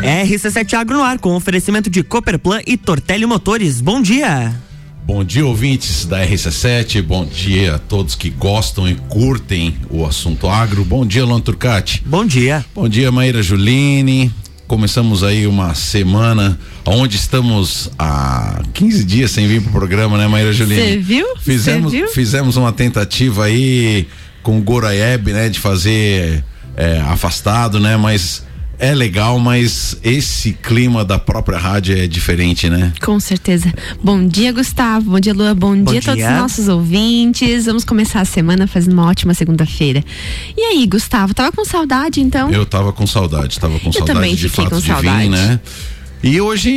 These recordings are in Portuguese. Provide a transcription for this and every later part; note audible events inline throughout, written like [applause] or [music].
RC7 Agro no ar com oferecimento de Cooperplan e Tortelli Motores. Bom dia. Bom dia, ouvintes da RC7. Bom dia a todos que gostam e curtem o assunto agro. Bom dia, Luan Turcati. Bom dia. Bom dia, Maíra Juline. Começamos aí uma semana onde estamos há 15 dias sem vir pro programa, né, Maíra Juline? Você viu? Fizemos, viu? fizemos uma tentativa aí com o Goraieb, né, de fazer é, afastado, né, mas é legal, mas esse clima da própria rádio é diferente, né? Com certeza. Bom dia, Gustavo. Bom dia, Lua. Bom, Bom dia a todos dia. os nossos ouvintes. Vamos começar a semana fazendo uma ótima segunda-feira. E aí, Gustavo, tava com saudade então? Eu tava com saudade, tava com Eu saudade também de fato com de saudade. vir, né? E hoje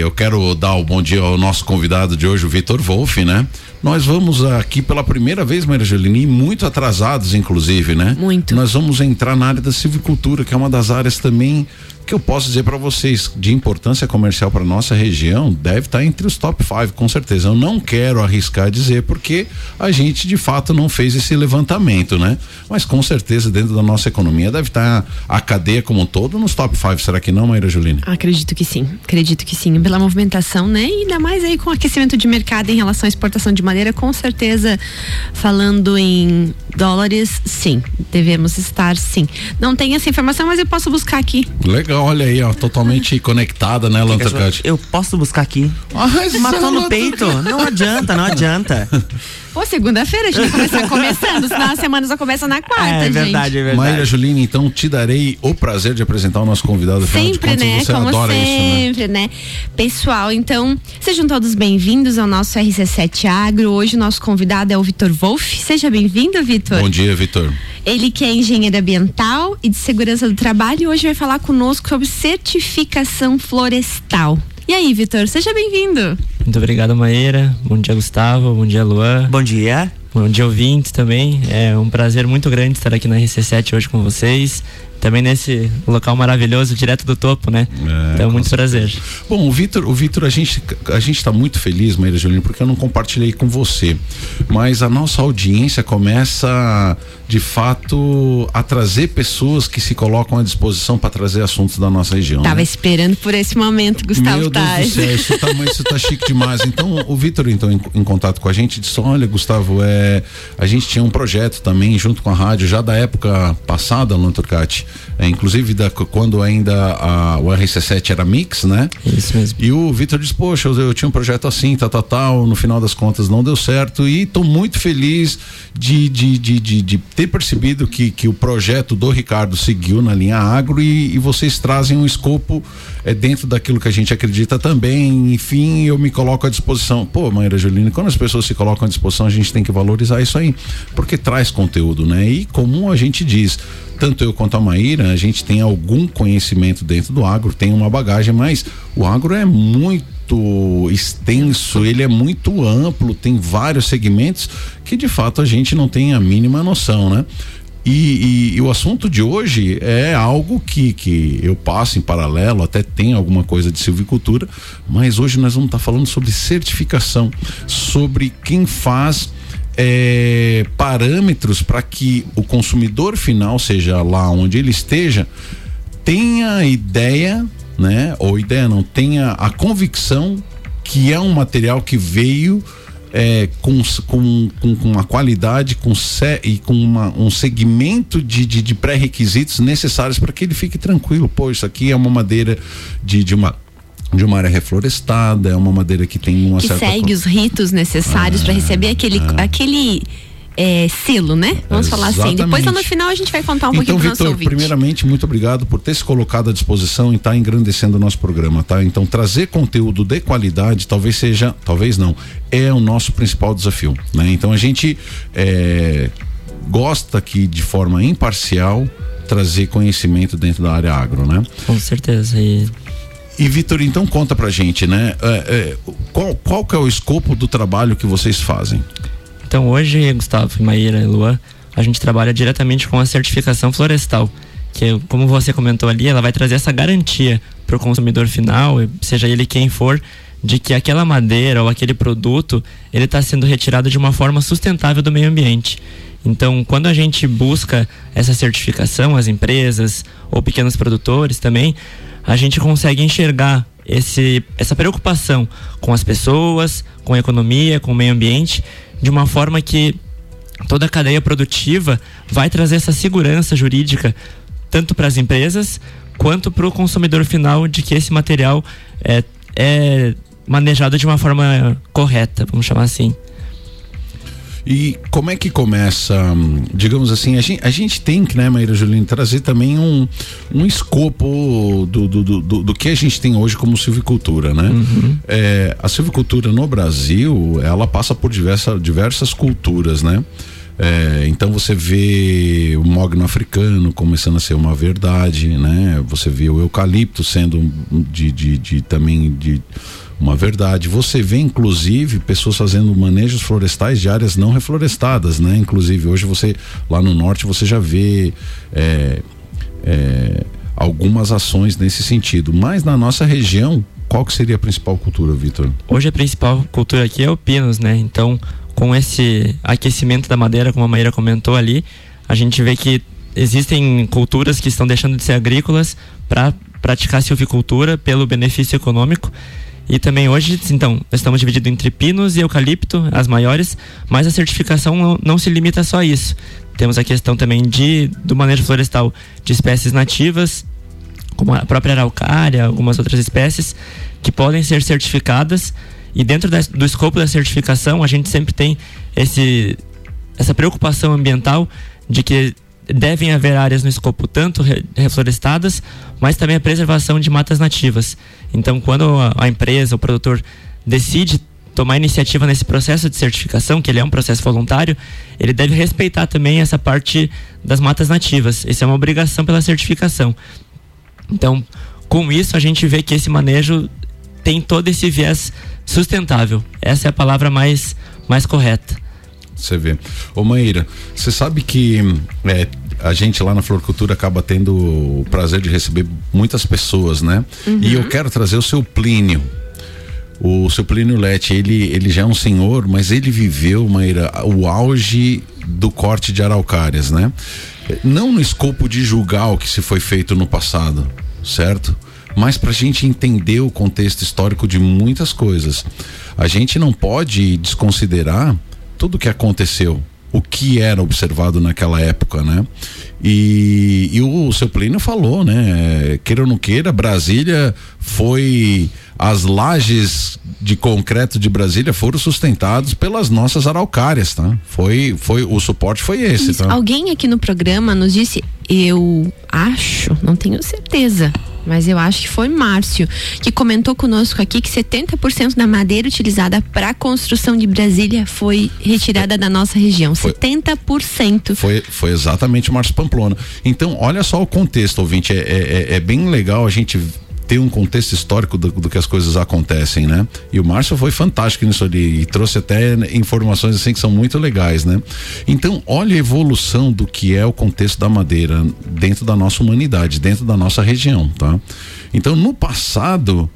eu quero dar o bom dia ao nosso convidado de hoje, o Vitor Wolff, né? Nós vamos aqui pela primeira vez, Maria Juline, e muito atrasados, inclusive, né? Muito. Nós vamos entrar na área da silvicultura, que é uma das áreas também que eu posso dizer para vocês de importância comercial para nossa região, deve estar entre os top 5, com certeza. Eu não quero arriscar dizer porque a gente de fato não fez esse levantamento, né? Mas com certeza dentro da nossa economia deve estar a cadeia como um todo nos top 5, será que não, Maíra Juline? Acredito que sim, acredito que sim. Pela movimentação, né? E ainda mais aí com o aquecimento de mercado em relação à exportação de madeira, com certeza, falando em dólares, sim, devemos estar sim. Não tenho essa informação, mas eu posso buscar aqui. Legal, olha aí, ó, totalmente conectada, né, Lantercate? Eu posso buscar aqui. Mas Matou no peito. Não adianta, não adianta. [laughs] Pô, segunda-feira a gente vai começar começando, senão a semana só começa na quarta, É gente. verdade, é Maíra verdade. Juline, então te darei o prazer de apresentar o nosso convidado. Sempre, contas, né? Você Como adora isso, né? sempre, né? Pessoal, então, sejam todos bem-vindos ao nosso RC7 Agro. Hoje o nosso convidado é o Vitor Wolff. Seja bem-vindo, Vitor. Bom dia, Vitor. Ele que é engenheiro ambiental e de segurança do trabalho e hoje vai falar conosco sobre certificação florestal. E aí, Vitor, seja bem-vindo. Muito obrigado, Maíra. Bom dia, Gustavo. Bom dia, Luan. Bom dia. Bom dia, ouvintes também. É um prazer muito grande estar aqui na RC7 hoje com vocês. Também nesse local maravilhoso, direto do topo, né? É, então, com muito prazer. Bom, o Vitor, o Vitor, a gente a gente está muito feliz, Maíra Juline, porque eu não compartilhei com você, mas a nossa audiência começa de fato a trazer pessoas que se colocam à disposição para trazer assuntos da nossa região. Tava né? esperando por esse momento, Gustavo Meu Deus Tais. do céu, isso tá, mas isso tá chique demais. Então, o Vitor, então, em, em contato com a gente, disse: Olha, Gustavo, é, a gente tinha um projeto também junto com a rádio, já da época passada, Luan Turcati, é, inclusive da, quando ainda a, o RC7 era mix, né? Isso mesmo. E o Vitor disse: Poxa, eu, eu tinha um projeto assim, tal, tal, tal. No final das contas não deu certo. E estou muito feliz de, de, de, de, de ter percebido que, que o projeto do Ricardo seguiu na linha agro e, e vocês trazem um escopo é, dentro daquilo que a gente acredita também. Enfim, eu me coloco à disposição. Pô, Maíra Juline, quando as pessoas se colocam à disposição, a gente tem que valorizar isso aí, porque traz conteúdo, né? E como a gente diz, tanto eu quanto a Maíra, a gente tem algum conhecimento dentro do agro, tem uma bagagem, mas o agro é muito extenso, ele é muito amplo, tem vários segmentos que de fato a gente não tem a mínima noção, né? E, e- e o assunto de hoje é algo que, que eu passo em paralelo, até tem alguma coisa de silvicultura, mas hoje nós vamos estar falando sobre certificação, sobre quem faz é, parâmetros para que o consumidor final, seja lá onde ele esteja, tenha ideia, né? Ou ideia não, tenha a convicção que é um material que veio é, com, com, com uma qualidade com se, e com uma, um segmento de, de, de pré-requisitos necessários para que ele fique tranquilo. Pô, isso aqui é uma madeira de, de uma de uma área reflorestada, é uma madeira que tem uma que certa segue os ritos necessários para receber aquele, aquele é, selo, né? Vamos falar assim. Depois lá no Exatamente. final a gente vai contar um então, pouquinho pro nosso ouvinte. primeiramente, muito obrigado por ter se colocado à disposição e estar engrandecendo o nosso programa, tá? Então, trazer conteúdo de qualidade talvez seja, talvez não, é o nosso principal desafio, né? Então, a gente é, gosta aqui de forma imparcial trazer conhecimento dentro da área agro, né? Com certeza. E E Vitor, então conta pra gente, né? É, é, qual, qual que é o escopo do trabalho que vocês fazem? Então hoje, Gustavo, Maíra e Luan, a gente trabalha diretamente com a certificação florestal, que como você comentou ali, ela vai trazer essa garantia para o consumidor final, seja ele quem for, de que aquela madeira ou aquele produto ele está sendo retirado de uma forma sustentável do meio ambiente. Então, quando a gente busca essa certificação, as empresas ou pequenos produtores também, a gente consegue enxergar esse, essa preocupação com as pessoas, com a economia, com o meio ambiente, de uma forma que toda a cadeia produtiva vai trazer essa segurança jurídica tanto para as empresas quanto para o consumidor final de que esse material é, é manejado de uma forma correta, vamos chamar assim. E como é que começa, digamos assim, a gente, a gente tem que, né, Maíra Juliana, trazer também um, um escopo do, do, do, do, que a gente tem hoje como silvicultura, né? Uhum. É, a silvicultura no Brasil, ela passa por diversa, diversas culturas, né? É, então você vê o mogno africano começando a ser uma verdade, né? Você vê o eucalipto sendo de, de, de também de uma verdade. Você vê, inclusive, pessoas fazendo manejos florestais de áreas não reflorestadas, né? Inclusive, hoje você, lá no norte, você já vê é, é, algumas ações nesse sentido. Mas na nossa região, qual que seria a principal cultura, Vitor? Hoje a principal cultura aqui é o pinos, né? Então, com esse aquecimento da madeira, como a Maíra comentou ali, a gente vê que existem culturas que estão deixando de ser agrícolas para praticar silvicultura pelo benefício econômico e também hoje, então, estamos divididos entre pinos e eucalipto, as maiores, mas a certificação não, não se limita só a isso. Temos a questão também de, do manejo florestal de espécies nativas, como a própria araucária, algumas outras espécies, que podem ser certificadas. E dentro da, do escopo da certificação, a gente sempre tem esse, essa preocupação ambiental de que devem haver áreas no escopo tanto reflorestadas, mas também a preservação de matas nativas. Então, quando a, empresa, o produtor decide tomar iniciativa nesse processo de certificação, que ele é um processo voluntário, ele deve respeitar também essa parte das matas nativas. Isso é uma obrigação pela certificação. Então, com isso, a gente vê que esse manejo tem todo esse viés sustentável. Essa é a palavra mais, mais correta. Você vê. Ô Maíra, você sabe que é, a gente lá na Floricultura acaba tendo o prazer de receber muitas pessoas, né? Uhum. E eu quero trazer o seu Plínio. O seu Plínio Lete, ele, ele já é um senhor, mas ele viveu, Maíra, o auge do corte de araucárias, né? Não no escopo de julgar o que se foi feito no passado, certo? Mas para a gente entender o contexto histórico de muitas coisas. A gente não pode desconsiderar tudo que aconteceu, o que era observado naquela época, né? E, e o seu Plínio falou, né? Queira ou não queira, Brasília foi as lajes de concreto de Brasília foram sustentados pelas nossas araucárias, tá? Foi, foi o suporte foi esse, Isso. tá? Alguém aqui no programa nos disse, eu acho, não tenho certeza, mas eu acho que foi Márcio, que comentou conosco aqui que 70% da madeira utilizada para a construção de Brasília foi retirada da nossa região. Foi, 70%. Foi, foi exatamente o Márcio Pamplona. Então, olha só o contexto, ouvinte. É, é, é bem legal a gente ter um contexto histórico do, do, que as coisas acontecem, né? E o Márcio foi fantástico nisso ali e trouxe até informações assim que são muito legais, né? Então, olha a evolução do que é o contexto da madeira dentro da nossa humanidade, dentro da nossa região, tá? Então, no passado,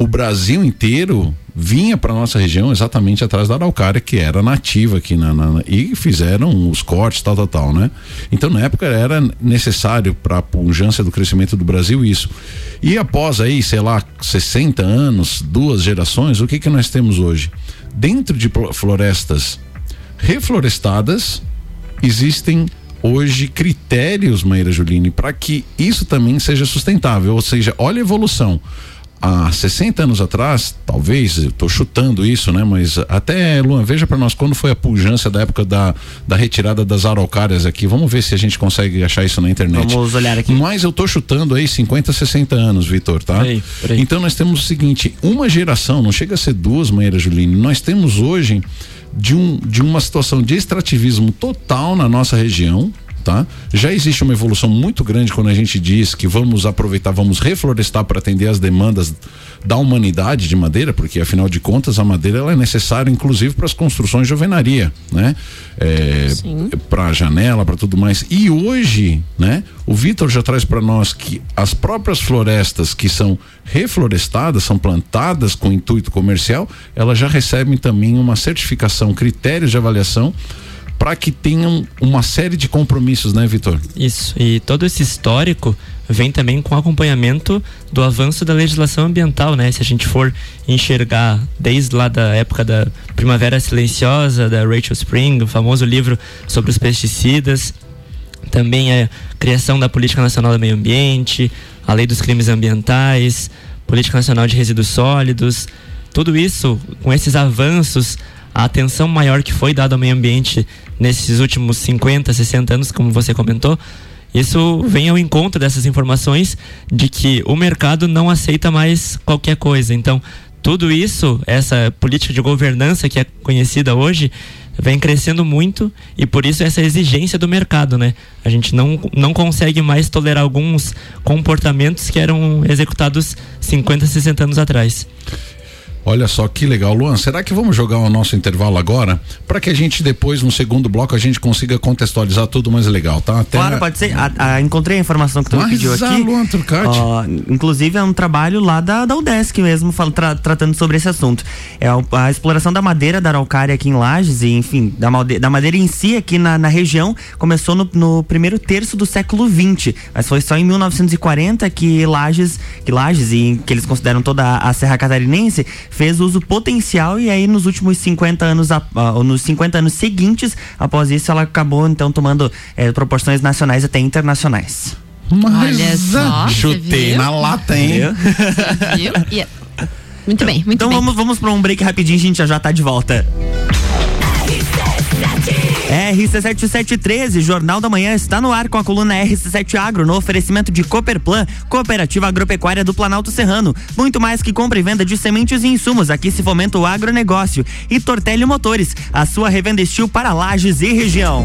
o Brasil inteiro vinha para nossa região exatamente atrás da araucária que era nativa aqui na, na, e fizeram os cortes tal tal tal né? Então na época era necessário para a pujança do crescimento do Brasil isso. E após aí sei lá 60 anos duas gerações o que que nós temos hoje? Dentro de florestas reflorestadas existem hoje critérios Maíra Juline para que isso também seja sustentável. Ou seja olha a evolução há 60 anos atrás, talvez, estou chutando isso, né? Mas até, Luan, veja para nós quando foi a pujança da época da, da retirada das araucárias aqui. Vamos ver se a gente consegue achar isso na internet. Vamos olhar aqui. Mas eu estou chutando aí 50, 60 anos, Vitor, tá? Peraí, peraí. Então nós temos o seguinte, uma geração, não chega a ser duas, Maíra Juline, nós temos hoje de, um, de uma situação de extrativismo total na nossa região, tá? Já existe uma evolução muito grande quando a gente diz que vamos aproveitar, vamos reflorestar para atender as demandas da humanidade de madeira, porque afinal de contas a madeira ela é necessária inclusive para as construções de alvenaria, né? É, para janela, para tudo mais. E hoje, né? O Vitor já traz para nós que as próprias florestas que são reflorestadas, são plantadas com intuito comercial, elas já recebem também uma certificação, critérios de avaliação para que tenham uma série de compromissos, né, Vitor? Isso. E todo esse histórico vem também com acompanhamento do avanço da legislação ambiental, né? Se a gente for enxergar desde lá da época da Primavera Silenciosa, da Rachel Spring, o famoso livro sobre os pesticidas, também a criação da Política Nacional do Meio Ambiente, a Lei dos Crimes Ambientais, Política Nacional de Resíduos Sólidos, tudo isso, com esses avanços, a atenção maior que foi dada ao meio ambiente nesses últimos 50, 60 anos, como você comentou, isso vem ao encontro dessas informações de que o mercado não aceita mais qualquer coisa. Então, tudo isso, essa política de governança que é conhecida hoje, vem crescendo muito e por isso essa exigência do mercado, né? A gente não, não consegue mais tolerar alguns comportamentos que eram executados 50, 60 anos atrás. Olha só que legal, Luan. Será que vamos jogar o nosso intervalo agora para que a gente depois no segundo bloco a gente consiga contextualizar tudo mais legal, tá? Até claro, pode ser. A, a, encontrei a informação que tu Mas pediu aqui. Luan Turcati. Uh, inclusive é um trabalho lá da, da UDESC mesmo, fala, tra, tratando sobre esse assunto. É a, a, exploração da madeira da araucária aqui em Lages e, enfim, da, da madeira em si aqui na, na região começou no, no, primeiro terço do século XX, mas foi só em 1940 que Lages, que Lages e que eles consideram toda a, a Serra Catarinense fez uso potencial e aí nos últimos 50 anos, nos 50 anos seguintes, após isso, ela acabou então tomando eh, proporções nacionais até internacionais. Mas Olha só, chutei na lata, hein? Viu? Yeah. [laughs] Muito bem, muito então bem. Então vamos, vamos para um break rapidinho, a gente já já tá de volta. RC7713, Jornal da Manhã está no ar com a coluna RC7 Agro no oferecimento de Cooperplan, Cooperativa Agropecuária do Planalto Serrano. Muito mais que compra e venda de sementes e insumos, aqui se fomenta o agronegócio. E Tortelli Motores, a sua revenda estil para lajes e região.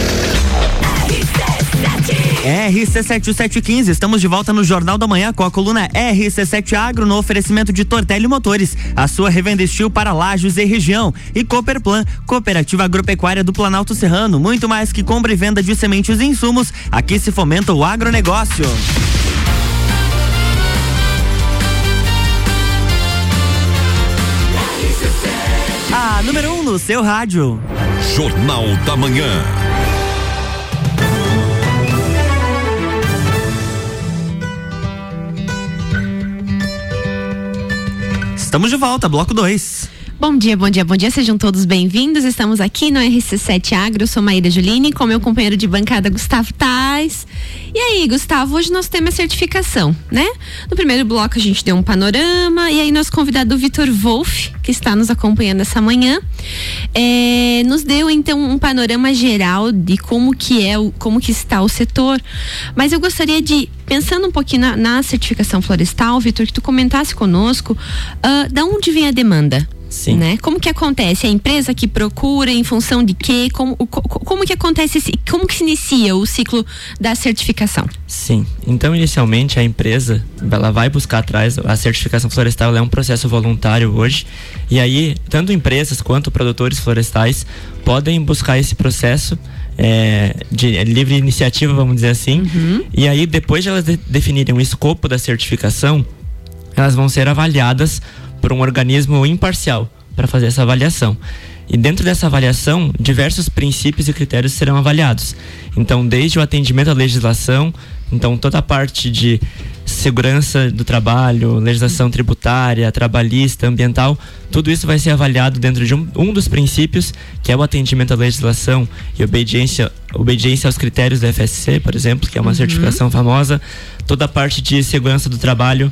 RC7715, estamos de volta no Jornal da Manhã com a coluna RC7 Agro no oferecimento de Tortelli Motores, a sua revenda estil para Lages e região. E Cooperplan, Cooperativa Agropecuária do Planalto Serrano, muito mais que compra e venda de sementes e insumos, aqui se fomenta o agronegócio. A número 1 um no seu rádio. Jornal da Manhã. Estamos de volta, bloco 2. Bom dia, bom dia, bom dia, sejam todos bem-vindos. Estamos aqui no RC7 Agro, eu sou Maíra Julini, com meu companheiro de bancada Gustavo Tais. E aí, Gustavo, hoje nosso tema é certificação, né? No primeiro bloco a gente deu um panorama e aí nosso convidado Vitor Wolff, que está nos acompanhando essa manhã, é, nos deu então um panorama geral de como que é, como que está o setor. Mas eu gostaria de pensando um pouquinho na, na certificação florestal, Vitor, que tu comentasse conosco, uh, da onde vem a demanda? Sim. Né? Como que acontece? A empresa que procura em função de quê? Como, como que acontece, como que se inicia o ciclo da certificação? Sim. Então, inicialmente, a empresa, ela vai buscar atrás, a certificação florestal é um processo voluntário hoje, e aí, tanto empresas quanto produtores florestais podem buscar esse processo é, de livre iniciativa, vamos dizer assim, uhum. e aí, depois de elas de, definirem o escopo da certificação, elas vão ser avaliadas por um organismo imparcial para fazer essa avaliação. E dentro dessa avaliação, diversos princípios e critérios serão avaliados. Então, desde o atendimento à legislação, então toda a parte de segurança do trabalho, legislação tributária, trabalhista, ambiental, tudo isso vai ser avaliado dentro de um, um dos princípios, que é o atendimento à legislação e obediência, obediência aos critérios da FSC, por exemplo, que é uma uhum. certificação famosa, toda a parte de segurança do trabalho,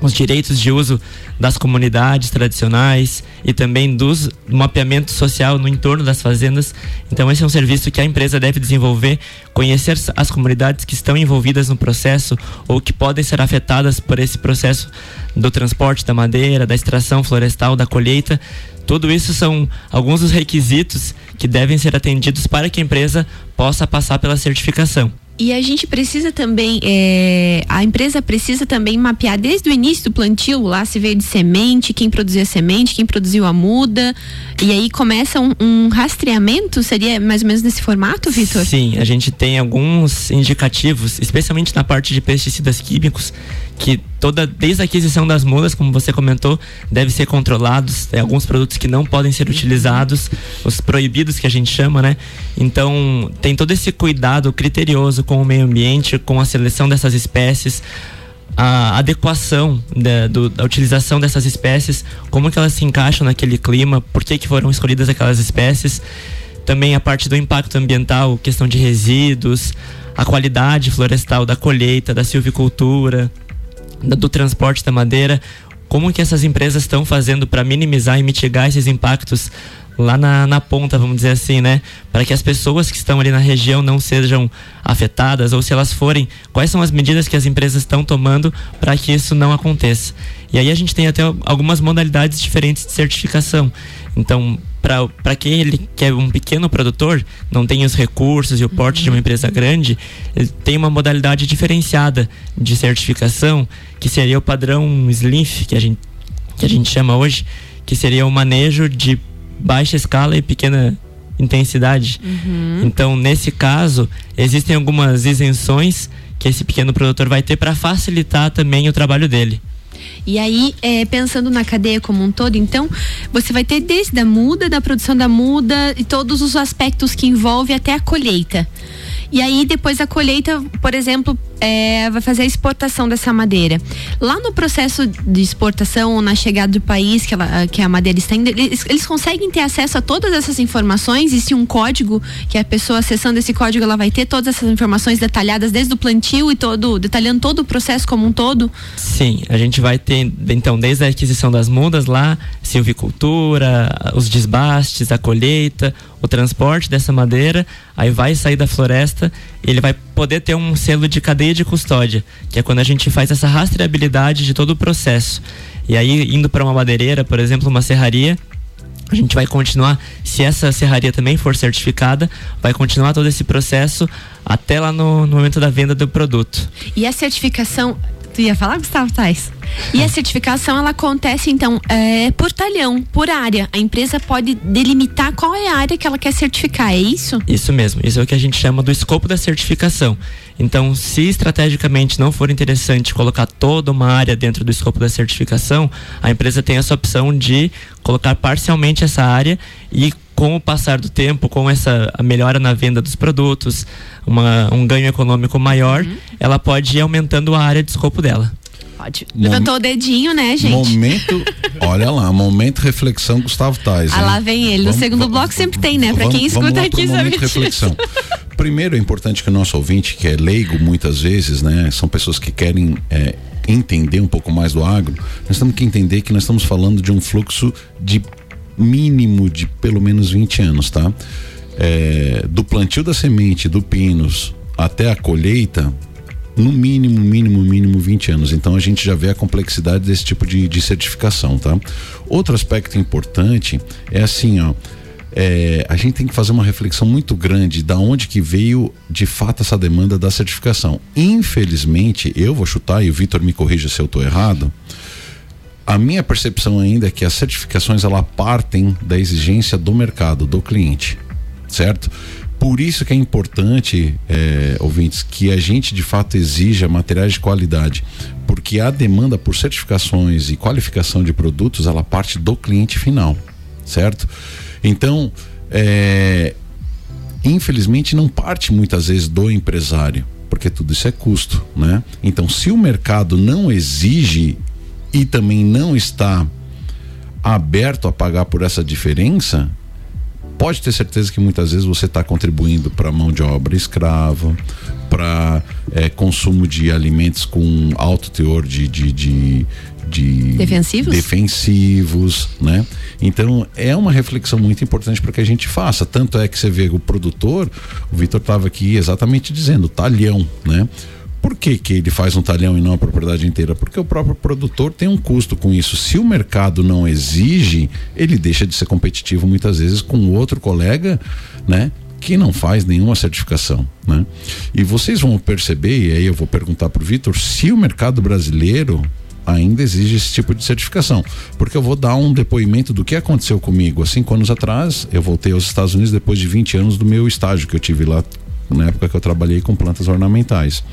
os direitos de uso das comunidades tradicionais e também do mapeamento social no entorno das fazendas. Então esse é um serviço que a empresa deve desenvolver, conhecer as comunidades que estão envolvidas no processo ou que podem ser afetadas por esse processo do transporte da madeira, da extração florestal, da colheita. Tudo isso são alguns dos requisitos que devem ser atendidos para que a empresa possa passar pela certificação. E a gente precisa também, é, a empresa precisa também mapear desde o início do plantio, lá se veio de semente, quem produziu a semente, quem produziu a muda, e aí começa um, um rastreamento, seria mais ou menos nesse formato, Vitor? Sim, a gente tem alguns indicativos, especialmente na parte de pesticidas químicos, que toda desde a aquisição das mudas, como você comentou, deve ser controlados. Tem alguns produtos que não podem ser utilizados, os proibidos que a gente chama, né? Então tem todo esse cuidado criterioso com o meio ambiente, com a seleção dessas espécies a adequação da, do, da, utilização dessas espécies, como que elas se encaixam naquele clima, por que, que foram escolhidas aquelas espécies, também a parte do impacto ambiental, questão de resíduos, a qualidade florestal da colheita, da silvicultura, do transporte da madeira, como que essas empresas estão fazendo para minimizar e mitigar esses impactos lá na, na ponta, vamos dizer assim, né? Para que as pessoas que estão ali na região não sejam afetadas, ou se elas forem, quais são as medidas que as empresas estão tomando para que isso não aconteça. E aí a gente tem até algumas modalidades diferentes de certificação. Então, para quem ele que é um pequeno produtor, não tem os recursos e o porte uhum. de uma uhum. empresa grande, tem uma modalidade diferenciada de certificação, que seria o padrão SLINF, que a gente, que a gente chama hoje, que seria o manejo de baixa escala e pequena intensidade. Uhum. Então, nesse caso, existem algumas isenções que esse pequeno produtor vai ter para facilitar também o trabalho dele. E aí, é, pensando na cadeia como um todo, então, você vai ter desde a muda, da produção da muda e todos os aspectos que envolve até a colheita. E aí, depois a colheita, por exemplo, é, vai fazer a exportação dessa madeira. Lá no processo de exportação ou na chegada do país que, ela, que a madeira está indo, eles, eles conseguem ter acesso a todas essas informações? Existe um código que a pessoa acessando esse código ela vai ter todas essas informações detalhadas desde o plantio e todo, detalhando todo o processo como um todo? Sim, a gente vai ter, então, desde a aquisição das mudas lá, silvicultura, os desbastes, a colheita, o transporte dessa madeira, aí vai sair da floresta, ele vai poder ter um selo de cadeia de custódia, que é quando a gente faz essa rastreabilidade de todo o processo. E aí, indo para uma madeireira, por exemplo, uma serraria, a gente vai continuar, se essa serraria também for certificada, vai continuar todo esse processo até lá no, no momento da venda do produto. E a certificação Tu ia falar, Gustavo Tais? E a certificação, ela acontece, então, é, por talhão, por área. A empresa pode delimitar qual é a área que ela quer certificar, é isso? Isso mesmo. Isso é o que a gente chama do escopo da certificação. Então, se estrategicamente não for interessante colocar toda uma área dentro do escopo da certificação, a empresa tem essa opção de colocar parcialmente essa área e com o passar do tempo, com essa melhora na venda dos produtos, uma, um ganho econômico maior, uhum. ela pode ir aumentando a área de escopo dela. Pode. Levantou o dedinho, né, gente? Momento, [laughs] olha lá, momento reflexão Gustavo Tais. Ah, lá vem ele. Vamos, no segundo bloco sempre tem, né? Pra quem escuta aqui sabe disso. reflexão. [laughs] Primeiro é importante que o nosso ouvinte, que é leigo muitas vezes, né? São pessoas que querem é, entender um pouco mais do agro. Nós temos que entender que nós estamos falando de um fluxo de mínimo de pelo menos 20 anos, tá? É, do plantio da semente do pinos até a colheita, no mínimo, mínimo, mínimo 20 anos. Então a gente já vê a complexidade desse tipo de, de certificação, tá? Outro aspecto importante é assim, ó. É, a gente tem que fazer uma reflexão muito grande da onde que veio de fato essa demanda da certificação. Infelizmente, eu vou chutar e o Vitor me corrija se eu estou errado. A minha percepção ainda é que as certificações ela partem da exigência do mercado, do cliente, certo? Por isso que é importante, é, ouvintes, que a gente de fato exija materiais de qualidade, porque a demanda por certificações e qualificação de produtos, ela parte do cliente final, certo? Então, é, infelizmente não parte muitas vezes do empresário, porque tudo isso é custo, né? Então, se o mercado não exige e também não está aberto a pagar por essa diferença, pode ter certeza que muitas vezes você está contribuindo para mão de obra escrava, para é, consumo de alimentos com alto teor de, de, de, de defensivos? defensivos, né? Então é uma reflexão muito importante para que a gente faça. Tanto é que você vê o produtor, o Vitor estava aqui exatamente dizendo, talhão, né? Por que, que ele faz um talhão e não a propriedade inteira? Porque o próprio produtor tem um custo com isso. Se o mercado não exige, ele deixa de ser competitivo muitas vezes com outro colega, né? Que não faz nenhuma certificação, né? E vocês vão perceber, e aí eu vou perguntar para o Vitor, se o mercado brasileiro ainda exige esse tipo de certificação. Porque eu vou dar um depoimento do que aconteceu comigo. Há cinco anos atrás, eu voltei aos Estados Unidos depois de 20 anos do meu estágio que eu tive lá na época que eu trabalhei com plantas ornamentais.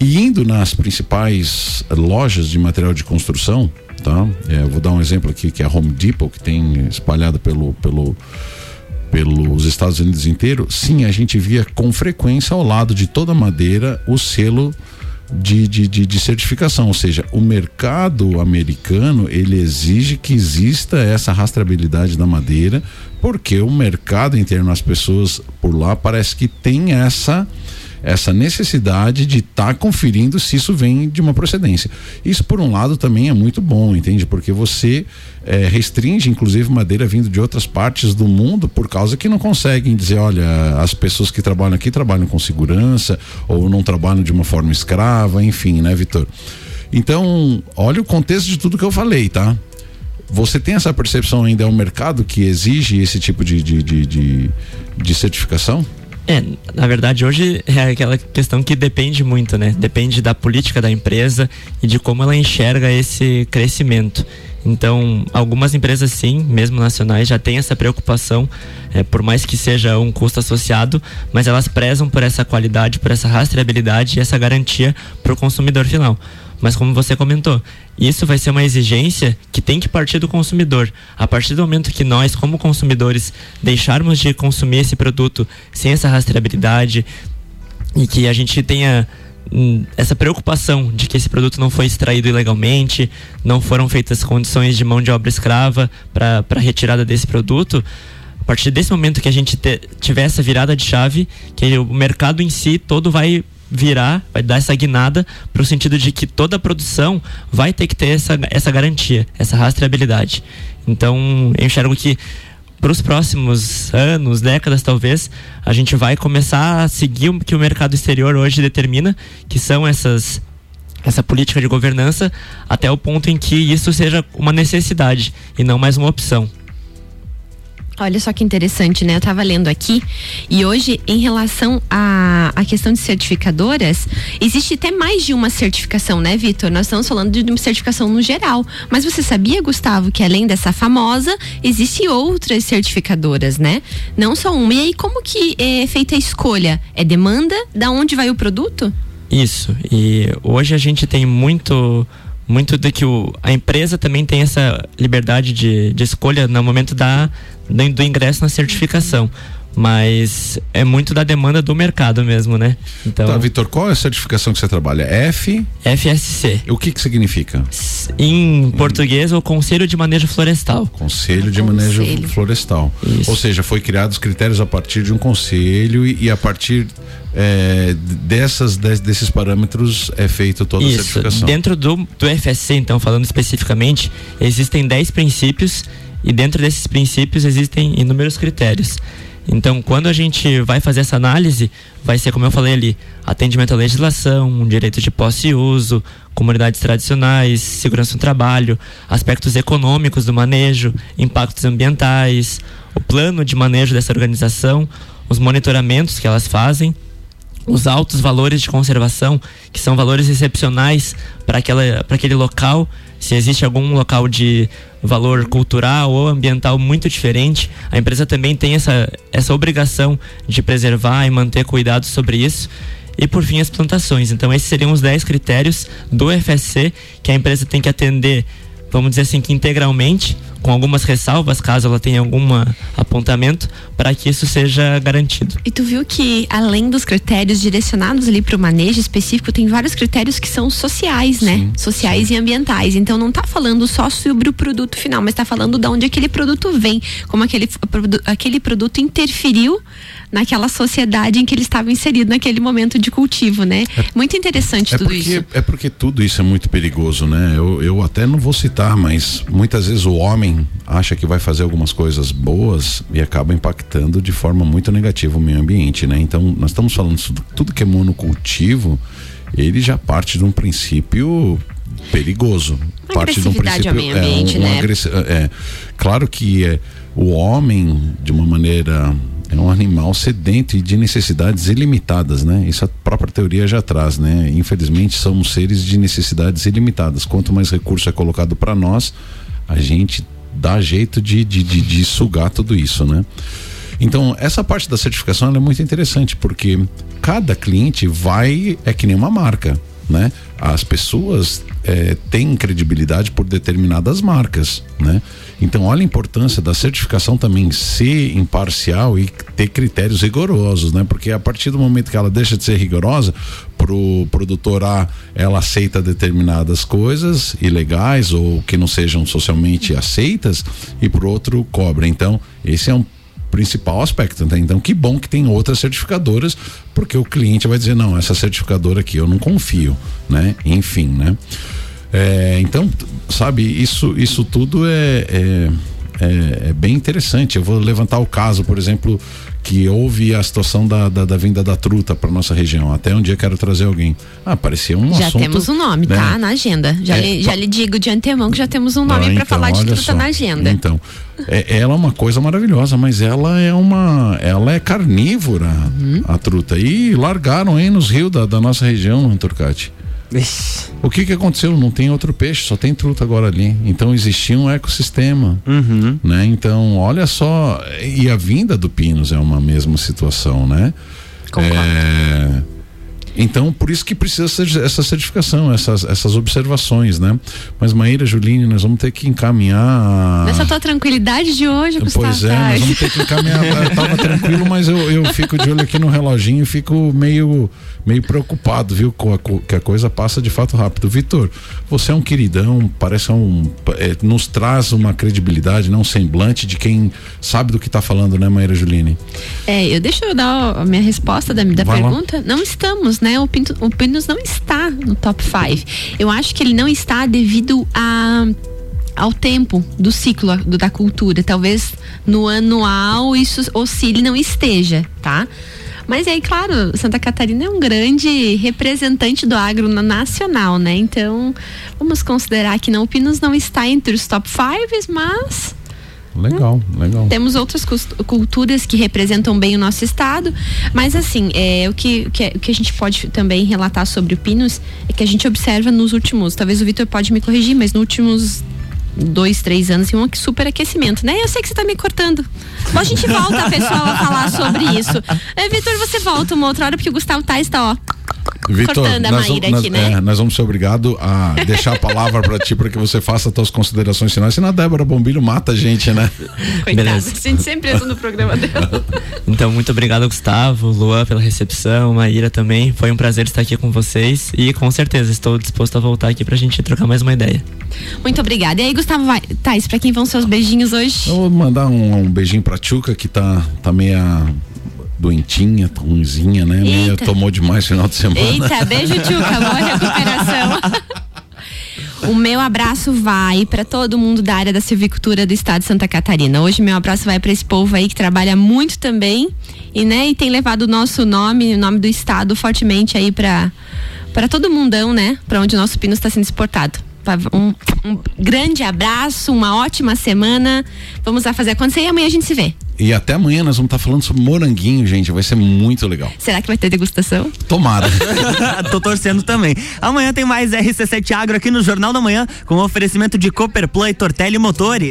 E indo nas principais lojas de material de construção, tá? É, vou dar um exemplo aqui que é a Home Depot, que tem espalhada pelo, pelo, pelos Estados Unidos inteiro. Sim, a gente via com frequência ao lado de toda madeira o selo de, de, de, de, certificação, ou seja, o mercado americano ele exige que exista essa rastreabilidade da madeira, porque o mercado interno, as pessoas por lá parece que tem essa essa necessidade de estar tá conferindo se isso vem de uma procedência. Isso, por um lado, também é muito bom, entende? Porque você é, restringe, inclusive, madeira vindo de outras partes do mundo por causa que não conseguem dizer, olha, as pessoas que trabalham aqui trabalham com segurança ou não trabalham de uma forma escrava, enfim, né, Vitor? Então, olha o contexto de tudo que eu falei, tá? Você tem essa percepção ainda, é um mercado que exige esse tipo de, de, de, de, de certificação? É, na verdade, hoje é aquela questão que depende muito, né? Depende da política da empresa e de como ela enxerga esse crescimento. Então, algumas empresas sim, mesmo nacionais, já têm essa preocupação, é, por mais que seja um custo associado, mas elas prezam por essa qualidade, por essa rastreabilidade e essa garantia para o consumidor final. Mas como você comentou, isso vai ser uma exigência que tem que partir do consumidor. A partir do momento que nós, como consumidores, deixarmos de consumir esse produto sem essa rastreabilidade e que a gente tenha hum, essa preocupação de que esse produto não foi extraído ilegalmente, não foram feitas condições de mão de obra escrava para retirada desse produto, a partir desse momento que a gente te, tiver essa virada de chave, que o mercado em si todo vai virar, vai dar essa guinada para o sentido de que toda a produção vai ter que ter essa, essa garantia, essa rastreabilidade. Então, eu enxergo que para os próximos anos, décadas talvez, a gente vai começar a seguir o que o mercado exterior hoje determina, que são essas essa política de governança, até o ponto em que isso seja uma necessidade e não mais uma opção. Olha só que interessante, né? Eu estava lendo aqui e hoje, em relação à, à questão de certificadoras, existe até mais de uma certificação, né, Vitor? Nós estamos falando de uma certificação no geral. Mas você sabia, Gustavo, que além dessa famosa, existe outras certificadoras, né? Não só uma. E aí, como que é feita a escolha? É demanda? Da onde vai o produto? Isso. E hoje a gente tem muito muito de que o, a empresa também tem essa liberdade de, de escolha no momento da, do, do ingresso na certificação mas é muito da demanda do mercado mesmo, né? Então, tá, Vitor, qual é a certificação que você trabalha? F? FSC. O que que significa? Em hum. português, o Conselho de Manejo Florestal. Conselho de Manejo Florestal. Isso. Ou seja, foi criados critérios a partir de um conselho e, e a partir é, dessas desses parâmetros é feito toda Isso. a certificação. Dentro do, do FSC, então, falando especificamente, existem 10 princípios e dentro desses princípios existem inúmeros critérios. Então, quando a gente vai fazer essa análise, vai ser, como eu falei ali, atendimento à legislação, direito de posse e uso, comunidades tradicionais, segurança no trabalho, aspectos econômicos do manejo, impactos ambientais, o plano de manejo dessa organização, os monitoramentos que elas fazem, os altos valores de conservação, que são valores excepcionais para aquele local. Se existe algum local de valor cultural ou ambiental muito diferente, a empresa também tem essa, essa obrigação de preservar e manter cuidado sobre isso. E por fim, as plantações. Então, esses seriam os 10 critérios do FSC que a empresa tem que atender vamos dizer assim, que integralmente, com algumas ressalvas, caso ela tenha algum apontamento, para que isso seja garantido. E tu viu que, além dos critérios direcionados ali para o manejo específico, tem vários critérios que são sociais, né? Sim, sociais sim. e ambientais. Então não está falando só sobre o produto final, mas está falando de onde aquele produto vem, como aquele, aquele produto interferiu naquela sociedade em que ele estava inserido naquele momento de cultivo, né? É, muito interessante é tudo porque, isso. É porque tudo isso é muito perigoso, né? Eu, eu até não vou citar, mas muitas vezes o homem acha que vai fazer algumas coisas boas e acaba impactando de forma muito negativa o meio ambiente, né? Então, nós estamos falando tudo, tudo que é monocultivo, ele já parte de um princípio perigoso. Uma parte de um princípio meio ambiente, é, um, um né? é, claro que é, o homem de uma maneira é um animal sedento e de necessidades ilimitadas, né? Isso a própria teoria já traz, né? Infelizmente somos seres de necessidades ilimitadas. Quanto mais recurso é colocado para nós, a gente dá jeito de, de, de, de, sugar tudo isso, né? Então, essa parte da certificação é muito interessante, porque cada cliente vai, é que nem uma marca, né? As pessoas é, têm credibilidade por determinadas marcas, né? Então, olha a importância da certificação também ser imparcial e ter critérios rigorosos, né? Porque a partir do momento que ela deixa de ser rigorosa, pro produtor A, ela aceita determinadas coisas ilegais ou que não sejam socialmente aceitas e pro outro cobra. Então, esse é um principal aspecto. Né? Então, que bom que tem outras certificadoras, porque o cliente vai dizer, não, essa certificadora aqui eu não confio, né? Enfim, né? É, então, sabe, isso, isso tudo é, é, é, é, bem interessante. Eu vou levantar o caso, por exemplo, que houve a situação da, da, da vinda da truta para nossa região. Até um dia quero trazer alguém. Ah, parecia um já assunto. Já temos um nome, né? tá? Na agenda. Já, é, lhe, já lhe digo de antemão que já temos um nome ah, para então, falar de truta só. na agenda. Então, é, ela é uma coisa maravilhosa, mas ela é uma. Ela é carnívora, uhum. a truta. E largaram aí nos rios da, da nossa região, Turcati. O que que aconteceu? Não tem outro peixe, só tem truta agora ali. Então existia um ecossistema, uhum. né? Então, olha só, e a vinda do Pinos é uma mesma situação, né? Concordo. É então, por isso que precisa ser essa certificação, essas, essas observações, né? Mas Maíra, Juline, nós vamos ter que encaminhar. Nessa tua tranquilidade de hoje, Gustavo. Pois é, nós vamos ter que encaminhar. [laughs] eu tava tranquilo, mas eu, eu fico de olho aqui no reloginho e fico meio, meio preocupado, viu? Com a, que a coisa passa de fato rápido. Vitor, você é um queridão, parece um. É, nos traz uma credibilidade, não um semblante de quem sabe do que está falando, né, Maíra Juline? É, eu deixa eu dar a minha resposta da, da pergunta. Lá. Não estamos né? O, Pinto, o Pinos não está no top 5. Eu acho que ele não está devido a ao tempo do ciclo do, da cultura. Talvez no anual isso oscile não esteja, tá? Mas aí, claro, Santa Catarina é um grande representante do agro nacional, né? Então, vamos considerar que não, o Pinos não está entre os top 5, mas Legal, legal. Temos outras culturas que representam bem o nosso estado, mas assim, é, o, que, o, que, o que a gente pode também relatar sobre o Pinos é que a gente observa nos últimos, talvez o Vitor pode me corrigir, mas nos últimos dois, três anos e um super aquecimento, né? Eu sei que você tá me cortando. Bom, a gente volta, pessoal, a falar sobre isso. É, Vitor, você volta uma outra hora, porque o Gustavo tá, ó. Vitor, cortando a Maíra vamos, aqui, né? É, nós vamos ser obrigados a deixar a palavra para ti para que você faça as tuas considerações finais, senão a Débora Bombilho mata a gente, né? Coitada, Beleza. a gente sempre entra no programa dela. Então, muito obrigado, Gustavo, Luan, pela recepção, Maíra também. Foi um prazer estar aqui com vocês e com certeza estou disposto a voltar aqui pra gente trocar mais uma ideia. Muito obrigada. E aí, Gustavo, vai, Thais, pra quem vão seus beijinhos hoje? Eu vou mandar um, um beijinho pra Tchuca, que tá, tá meia doentinha, ruimzinha, né? Meia tomou demais no final de semana. Eita, beijo, Tchuca, boa recuperação. [laughs] O meu abraço vai para todo mundo da área da silvicultura do estado de Santa Catarina. Hoje meu abraço vai para esse povo aí que trabalha muito também e né, e tem levado o nosso nome, o nome do estado fortemente aí para para todo mundão, né? Para onde o nosso pino está sendo exportado. Um, um, grande abraço, uma ótima semana. Vamos lá fazer acontecer e amanhã a gente se vê. E até amanhã nós vamos estar tá falando sobre moranguinho, gente. Vai ser muito legal. Será que vai ter degustação? Tomara. [laughs] Tô torcendo também. Amanhã tem mais RC7 Agro aqui no Jornal da Manhã, com oferecimento de Copperplan e Tortelli Motores.